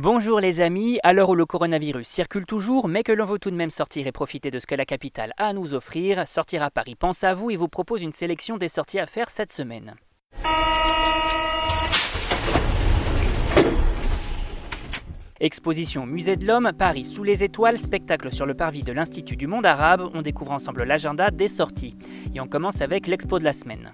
Bonjour les amis, à l'heure où le coronavirus circule toujours, mais que l'on veut tout de même sortir et profiter de ce que la capitale a à nous offrir, Sortir à Paris pense à vous et vous propose une sélection des sorties à faire cette semaine. Exposition Musée de l'Homme, Paris sous les étoiles, spectacle sur le parvis de l'Institut du monde arabe. On découvre ensemble l'agenda des sorties. Et on commence avec l'expo de la semaine.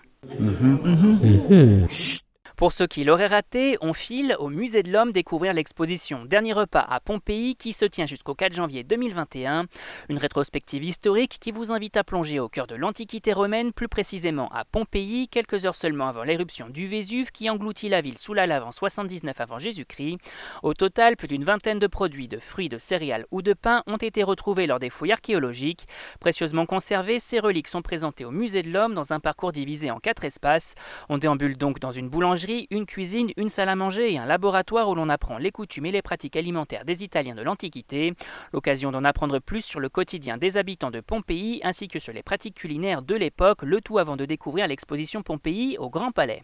Pour ceux qui l'auraient raté, on file au Musée de l'Homme découvrir l'exposition Dernier repas à Pompéi qui se tient jusqu'au 4 janvier 2021. Une rétrospective historique qui vous invite à plonger au cœur de l'Antiquité romaine, plus précisément à Pompéi, quelques heures seulement avant l'éruption du Vésuve qui engloutit la ville sous la lave en 79 avant Jésus-Christ. Au total, plus d'une vingtaine de produits de fruits, de céréales ou de pain ont été retrouvés lors des fouilles archéologiques. Précieusement conservés, ces reliques sont présentées au Musée de l'Homme dans un parcours divisé en quatre espaces. On déambule donc dans une boulangerie une cuisine, une salle à manger et un laboratoire où l'on apprend les coutumes et les pratiques alimentaires des Italiens de l'Antiquité. L'occasion d'en apprendre plus sur le quotidien des habitants de Pompéi ainsi que sur les pratiques culinaires de l'époque, le tout avant de découvrir l'exposition Pompéi au Grand Palais.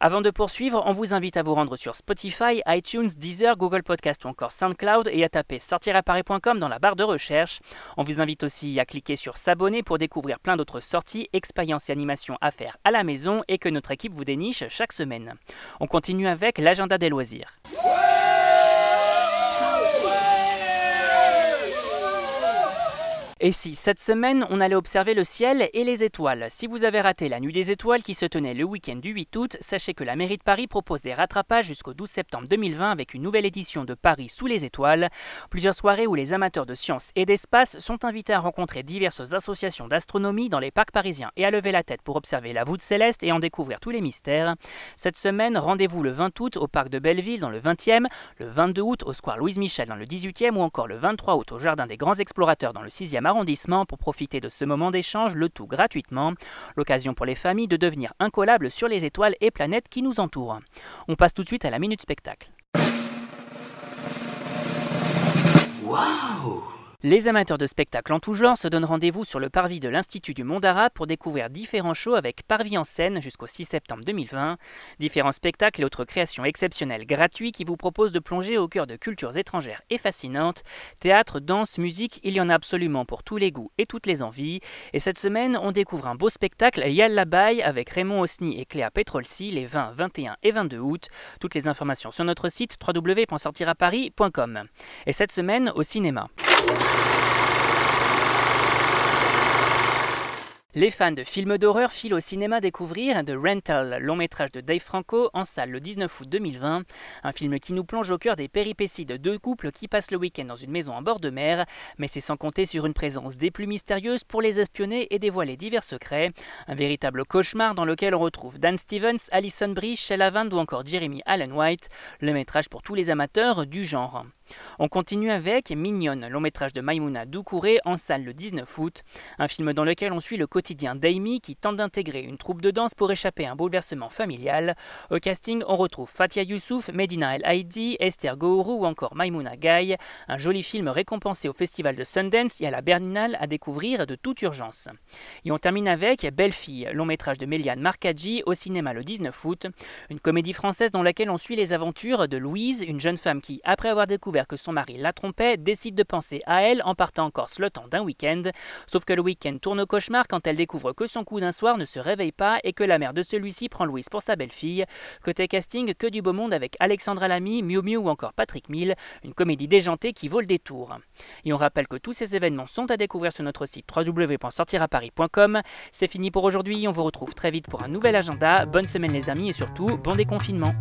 Avant de poursuivre, on vous invite à vous rendre sur Spotify, iTunes, Deezer, Google Podcast ou encore SoundCloud et à taper sortiraparis.com dans la barre de recherche. On vous invite aussi à cliquer sur s'abonner pour découvrir plein d'autres sorties, expériences et animations à faire à la maison et que notre équipe vous déniche chaque semaine. On continue avec l'agenda des loisirs. Et si cette semaine on allait observer le ciel et les étoiles Si vous avez raté la nuit des étoiles qui se tenait le week-end du 8 août, sachez que la mairie de Paris propose des rattrapages jusqu'au 12 septembre 2020 avec une nouvelle édition de Paris sous les étoiles. Plusieurs soirées où les amateurs de sciences et d'espace sont invités à rencontrer diverses associations d'astronomie dans les parcs parisiens et à lever la tête pour observer la voûte céleste et en découvrir tous les mystères. Cette semaine, rendez-vous le 20 août au parc de Belleville dans le 20e, le 22 août au square Louise Michel dans le 18e ou encore le 23 août au jardin des grands explorateurs dans le 6e pour profiter de ce moment d'échange, le tout gratuitement. L'occasion pour les familles de devenir incollables sur les étoiles et planètes qui nous entourent. On passe tout de suite à la minute spectacle. Waouh les amateurs de spectacles en tout genre se donnent rendez-vous sur le parvis de l'Institut du Monde Arabe pour découvrir différents shows avec Parvis en scène jusqu'au 6 septembre 2020. Différents spectacles et autres créations exceptionnelles gratuits qui vous proposent de plonger au cœur de cultures étrangères et fascinantes. Théâtre, danse, musique, il y en a absolument pour tous les goûts et toutes les envies. Et cette semaine, on découvre un beau spectacle Yalla Baye avec Raymond Osni et Cléa Petrolsi les 20, 21 et 22 août. Toutes les informations sur notre site www.sortiraparis.com. Et cette semaine au cinéma. Les fans de films d'horreur filent au cinéma découvrir The Rental, long métrage de Dave Franco, en salle le 19 août 2020. Un film qui nous plonge au cœur des péripéties de deux couples qui passent le week-end dans une maison en bord de mer, mais c'est sans compter sur une présence des plus mystérieuses pour les espionner et dévoiler divers secrets. Un véritable cauchemar dans lequel on retrouve Dan Stevens, Alison Brie, Shella Vand ou encore Jeremy Allen White, le métrage pour tous les amateurs du genre. On continue avec Mignonne, long métrage de Maimouna Doucouré en salle le 19 août, un film dans lequel on suit le quotidien d'Amy qui tente d'intégrer une troupe de danse pour échapper à un bouleversement familial. Au casting, on retrouve Fatia Youssouf, Medina El Haidi, Esther Gourou ou encore Maimouna Gaye, un joli film récompensé au festival de Sundance et à la Berlinale à découvrir de toute urgence. Et on termine avec Belle Fille, long métrage de Méliane Marcaggi au cinéma le 19 août, une comédie française dans laquelle on suit les aventures de Louise, une jeune femme qui, après avoir que son mari la trompait, décide de penser à elle en partant en Corse le temps d'un week-end. Sauf que le week-end tourne au cauchemar quand elle découvre que son coup d'un soir ne se réveille pas et que la mère de celui-ci prend Louise pour sa belle-fille. Côté casting, que du beau monde avec Alexandra Lamy, Miu Miu ou encore Patrick Mill, une comédie déjantée qui vaut le détour. Et on rappelle que tous ces événements sont à découvrir sur notre site www.sortiraparis.com. C'est fini pour aujourd'hui, on vous retrouve très vite pour un nouvel agenda. Bonne semaine les amis et surtout bon déconfinement.